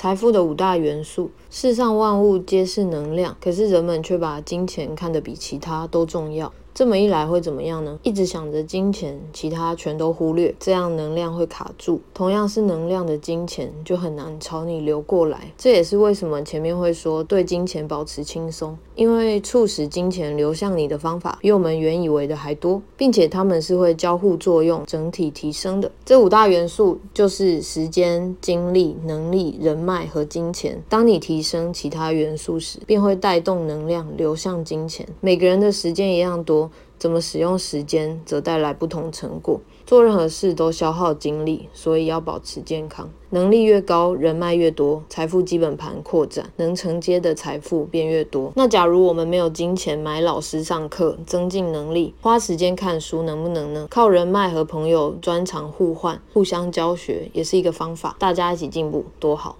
财富的五大元素。世上万物皆是能量，可是人们却把金钱看得比其他都重要。这么一来会怎么样呢？一直想着金钱，其他全都忽略，这样能量会卡住。同样是能量的金钱，就很难朝你流过来。这也是为什么前面会说对金钱保持轻松，因为促使金钱流向你的方法比我们原以为的还多，并且它们是会交互作用，整体提升的。这五大元素就是时间、精力、能力、人脉和金钱。当你提升其他元素时，便会带动能量流向金钱。每个人的时间一样多。怎么使用时间，则带来不同成果。做任何事都消耗精力，所以要保持健康。能力越高，人脉越多，财富基本盘扩展，能承接的财富便越多。那假如我们没有金钱买老师上课，增进能力，花时间看书，能不能呢？靠人脉和朋友专长互换，互相教学，也是一个方法。大家一起进步，多好。